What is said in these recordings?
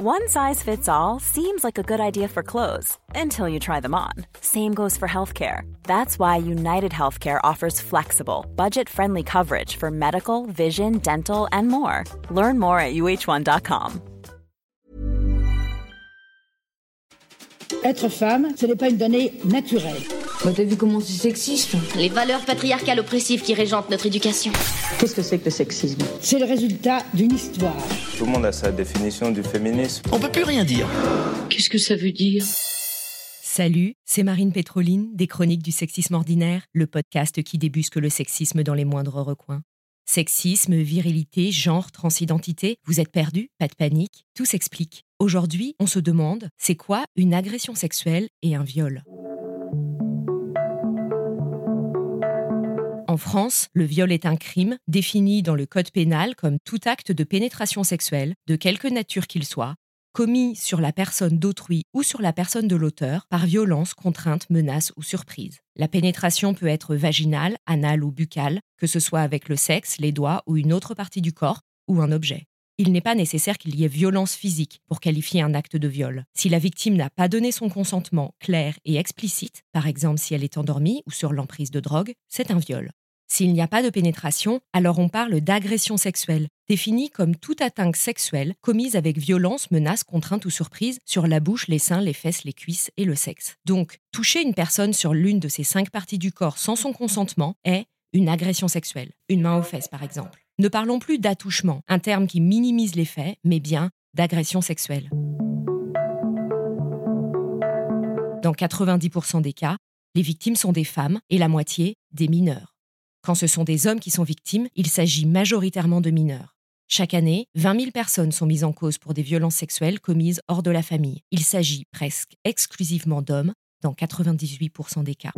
One size fits all seems like a good idea for clothes until you try them on. Same goes for healthcare. That's why United Healthcare offers flexible, budget friendly coverage for medical, vision, dental, and more. Learn more at uh1.com. Être femme, ce n'est pas une donnée naturelle. Bah, T'as vu comment c'est sexiste Les valeurs patriarcales oppressives qui régentent notre éducation. Qu'est-ce que c'est que le sexisme C'est le résultat d'une histoire. Tout le monde a sa définition du féminisme. On peut plus rien dire. Qu'est-ce que ça veut dire? Salut, c'est Marine Pétroline des Chroniques du Sexisme Ordinaire, le podcast qui débusque le sexisme dans les moindres recoins. Sexisme, virilité, genre, transidentité, vous êtes perdus Pas de panique, tout s'explique. Aujourd'hui, on se demande, c'est quoi une agression sexuelle et un viol? France, le viol est un crime défini dans le Code pénal comme tout acte de pénétration sexuelle, de quelque nature qu'il soit, commis sur la personne d'autrui ou sur la personne de l'auteur par violence, contrainte, menace ou surprise. La pénétration peut être vaginale, anale ou buccale, que ce soit avec le sexe, les doigts ou une autre partie du corps ou un objet. Il n'est pas nécessaire qu'il y ait violence physique pour qualifier un acte de viol. Si la victime n'a pas donné son consentement clair et explicite, par exemple si elle est endormie ou sur l'emprise de drogue, c'est un viol. S'il n'y a pas de pénétration, alors on parle d'agression sexuelle, définie comme toute atteinte sexuelle commise avec violence, menace, contrainte ou surprise sur la bouche, les seins, les fesses, les cuisses et le sexe. Donc, toucher une personne sur l'une de ces cinq parties du corps sans son consentement est une agression sexuelle. Une main aux fesses, par exemple. Ne parlons plus d'attouchement, un terme qui minimise les faits, mais bien d'agression sexuelle. Dans 90% des cas, les victimes sont des femmes et la moitié des mineurs. Quand ce sont des hommes qui sont victimes, il s'agit majoritairement de mineurs. Chaque année, 20 000 personnes sont mises en cause pour des violences sexuelles commises hors de la famille. Il s'agit presque exclusivement d'hommes dans 98% des cas.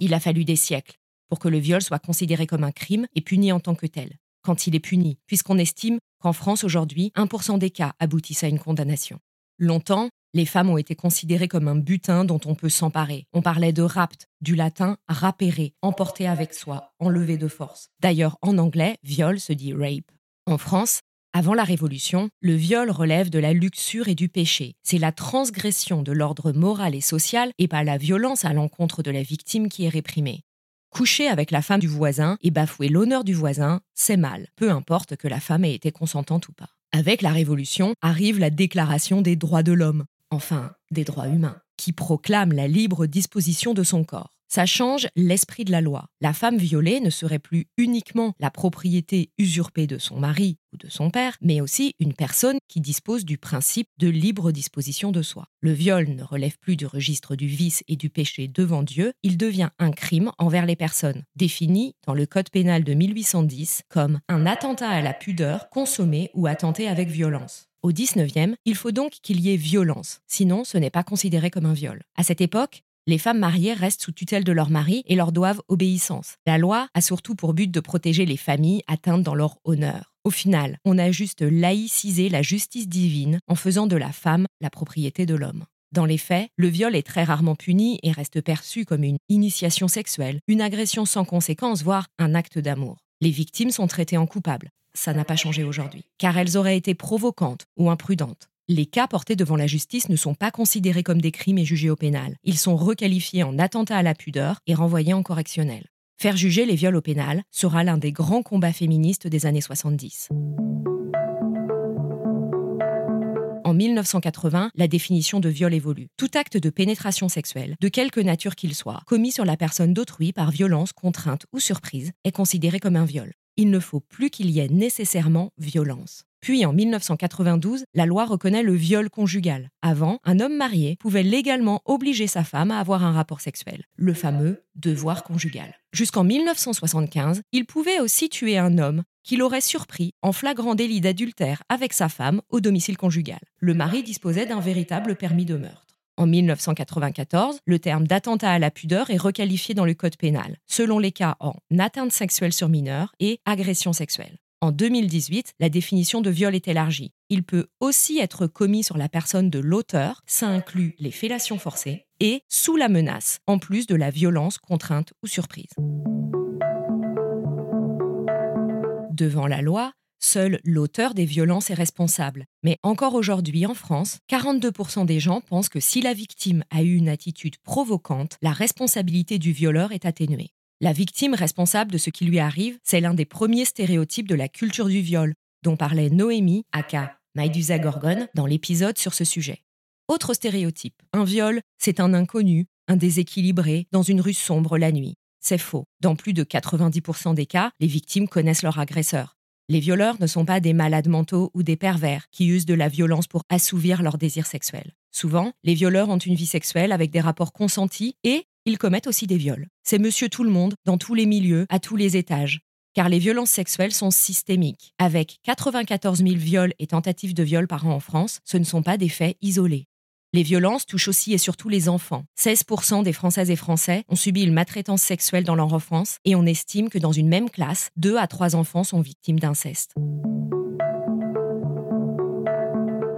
Il a fallu des siècles pour que le viol soit considéré comme un crime et puni en tant que tel, quand il est puni, puisqu'on estime qu'en France aujourd'hui, 1% des cas aboutissent à une condamnation. Longtemps, les femmes ont été considérées comme un butin dont on peut s'emparer. On parlait de rapt, du latin rapere, emporter avec soi, enlever de force. D'ailleurs, en anglais, viol se dit rape. En France, avant la Révolution, le viol relève de la luxure et du péché. C'est la transgression de l'ordre moral et social et pas la violence à l'encontre de la victime qui est réprimée. Coucher avec la femme du voisin et bafouer l'honneur du voisin, c'est mal, peu importe que la femme ait été consentante ou pas. Avec la Révolution arrive la Déclaration des droits de l'homme, enfin des droits humains, qui proclame la libre disposition de son corps. Ça change l'esprit de la loi. La femme violée ne serait plus uniquement la propriété usurpée de son mari ou de son père, mais aussi une personne qui dispose du principe de libre disposition de soi. Le viol ne relève plus du registre du vice et du péché devant Dieu, il devient un crime envers les personnes, défini dans le Code pénal de 1810 comme un attentat à la pudeur consommé ou attenté avec violence. Au 19e, il faut donc qu'il y ait violence, sinon ce n'est pas considéré comme un viol. À cette époque, les femmes mariées restent sous tutelle de leur mari et leur doivent obéissance. La loi a surtout pour but de protéger les familles atteintes dans leur honneur. Au final, on a juste laïcisé la justice divine en faisant de la femme la propriété de l'homme. Dans les faits, le viol est très rarement puni et reste perçu comme une initiation sexuelle, une agression sans conséquence, voire un acte d'amour. Les victimes sont traitées en coupables. Ça n'a pas changé aujourd'hui, car elles auraient été provocantes ou imprudentes. Les cas portés devant la justice ne sont pas considérés comme des crimes et jugés au pénal. Ils sont requalifiés en attentat à la pudeur et renvoyés en correctionnel. Faire juger les viols au pénal sera l'un des grands combats féministes des années 70. En 1980, la définition de viol évolue. Tout acte de pénétration sexuelle, de quelque nature qu'il soit, commis sur la personne d'autrui par violence, contrainte ou surprise, est considéré comme un viol. Il ne faut plus qu'il y ait nécessairement violence. Puis en 1992, la loi reconnaît le viol conjugal. Avant, un homme marié pouvait légalement obliger sa femme à avoir un rapport sexuel, le fameux devoir conjugal. Jusqu'en 1975, il pouvait aussi tuer un homme qu'il aurait surpris en flagrant délit d'adultère avec sa femme au domicile conjugal. Le mari disposait d'un véritable permis de meurtre. En 1994, le terme d'attentat à la pudeur est requalifié dans le code pénal, selon les cas en atteinte sexuelle sur mineur et agression sexuelle. En 2018, la définition de viol est élargie. Il peut aussi être commis sur la personne de l'auteur, ça inclut les fellations forcées, et sous la menace, en plus de la violence, contrainte ou surprise. Devant la loi, seul l'auteur des violences est responsable. Mais encore aujourd'hui, en France, 42% des gens pensent que si la victime a eu une attitude provocante, la responsabilité du violeur est atténuée. La victime responsable de ce qui lui arrive, c'est l'un des premiers stéréotypes de la culture du viol, dont parlait Noémie, aka Maïdusa Gorgon, dans l'épisode sur ce sujet. Autre stéréotype, un viol, c'est un inconnu, un déséquilibré, dans une rue sombre la nuit. C'est faux. Dans plus de 90% des cas, les victimes connaissent leur agresseur. Les violeurs ne sont pas des malades mentaux ou des pervers qui usent de la violence pour assouvir leur désir sexuel. Souvent, les violeurs ont une vie sexuelle avec des rapports consentis et ils commettent aussi des viols. C'est monsieur tout le monde, dans tous les milieux, à tous les étages. Car les violences sexuelles sont systémiques. Avec 94 000 viols et tentatives de viol par an en France, ce ne sont pas des faits isolés. Les violences touchent aussi et surtout les enfants. 16% des Françaises et Français ont subi une maltraitance sexuelle dans leur enfance et on estime que dans une même classe, 2 à 3 enfants sont victimes d'inceste.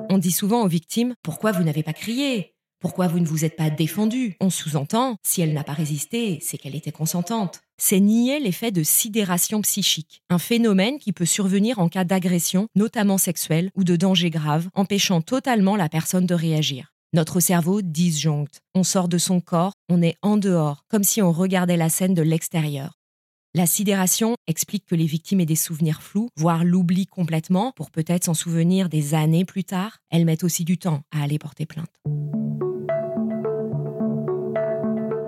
On dit souvent aux victimes Pourquoi vous n'avez pas crié? Pourquoi vous ne vous êtes pas défendu? On sous-entend, si elle n'a pas résisté, c'est qu'elle était consentante. C'est nier l'effet de sidération psychique, un phénomène qui peut survenir en cas d'agression, notamment sexuelle, ou de danger grave, empêchant totalement la personne de réagir. Notre cerveau disjoncte. On sort de son corps, on est en dehors, comme si on regardait la scène de l'extérieur. La sidération explique que les victimes aient des souvenirs flous, voire l'oublient complètement pour peut-être s'en souvenir des années plus tard. Elles mettent aussi du temps à aller porter plainte.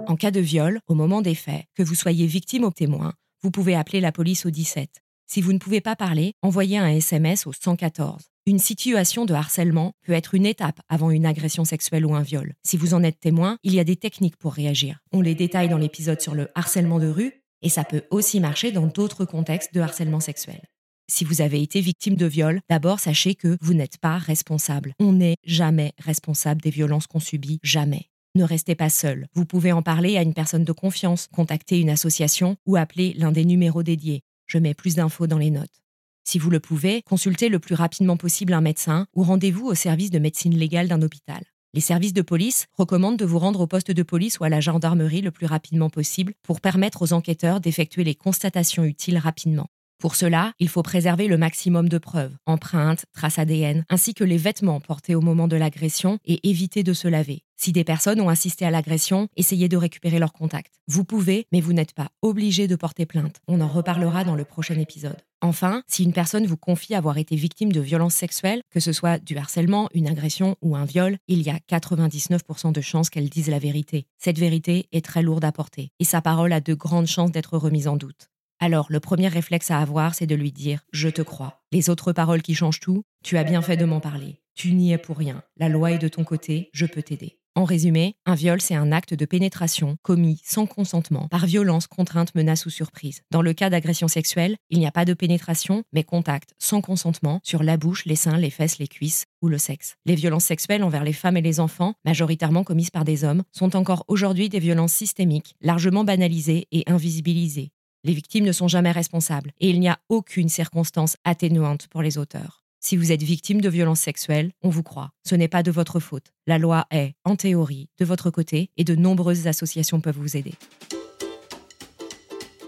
En cas de viol, au moment des faits, que vous soyez victime ou témoin, vous pouvez appeler la police au 17. Si vous ne pouvez pas parler, envoyez un SMS au 114. Une situation de harcèlement peut être une étape avant une agression sexuelle ou un viol. Si vous en êtes témoin, il y a des techniques pour réagir. On les détaille dans l'épisode sur le harcèlement de rue, et ça peut aussi marcher dans d'autres contextes de harcèlement sexuel. Si vous avez été victime de viol, d'abord sachez que vous n'êtes pas responsable. On n'est jamais responsable des violences qu'on subit, jamais. Ne restez pas seul. Vous pouvez en parler à une personne de confiance, contacter une association ou appeler l'un des numéros dédiés. Je mets plus d'infos dans les notes. Si vous le pouvez, consultez le plus rapidement possible un médecin ou rendez-vous au service de médecine légale d'un hôpital. Les services de police recommandent de vous rendre au poste de police ou à la gendarmerie le plus rapidement possible pour permettre aux enquêteurs d'effectuer les constatations utiles rapidement. Pour cela, il faut préserver le maximum de preuves, empreintes, traces ADN, ainsi que les vêtements portés au moment de l'agression et éviter de se laver. Si des personnes ont assisté à l'agression, essayez de récupérer leurs contacts. Vous pouvez, mais vous n'êtes pas obligé de porter plainte. On en reparlera dans le prochain épisode. Enfin, si une personne vous confie avoir été victime de violences sexuelles, que ce soit du harcèlement, une agression ou un viol, il y a 99% de chances qu'elle dise la vérité. Cette vérité est très lourde à porter, et sa parole a de grandes chances d'être remise en doute. Alors, le premier réflexe à avoir, c'est de lui dire ⁇ Je te crois ⁇ Les autres paroles qui changent tout, tu as bien fait de m'en parler. Tu n'y es pour rien. La loi est de ton côté, je peux t'aider. En résumé, un viol, c'est un acte de pénétration commis sans consentement, par violence, contrainte, menace ou surprise. Dans le cas d'agression sexuelle, il n'y a pas de pénétration, mais contact sans consentement sur la bouche, les seins, les fesses, les cuisses ou le sexe. Les violences sexuelles envers les femmes et les enfants, majoritairement commises par des hommes, sont encore aujourd'hui des violences systémiques, largement banalisées et invisibilisées. Les victimes ne sont jamais responsables et il n'y a aucune circonstance atténuante pour les auteurs. Si vous êtes victime de violences sexuelles, on vous croit. Ce n'est pas de votre faute. La loi est, en théorie, de votre côté et de nombreuses associations peuvent vous aider.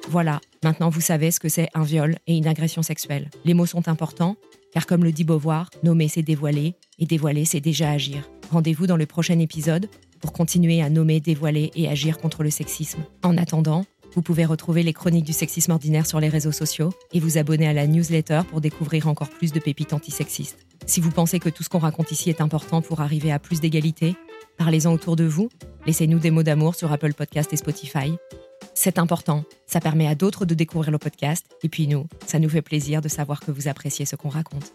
Voilà, maintenant vous savez ce que c'est un viol et une agression sexuelle. Les mots sont importants, car comme le dit Beauvoir, nommer c'est dévoiler, et dévoiler c'est déjà agir. Rendez-vous dans le prochain épisode pour continuer à nommer, dévoiler et agir contre le sexisme. En attendant, vous pouvez retrouver les chroniques du sexisme ordinaire sur les réseaux sociaux et vous abonner à la newsletter pour découvrir encore plus de pépites antisexistes. Si vous pensez que tout ce qu'on raconte ici est important pour arriver à plus d'égalité, parlez-en autour de vous, laissez-nous des mots d'amour sur Apple Podcast et Spotify. C'est important, ça permet à d'autres de découvrir le podcast, et puis nous, ça nous fait plaisir de savoir que vous appréciez ce qu'on raconte.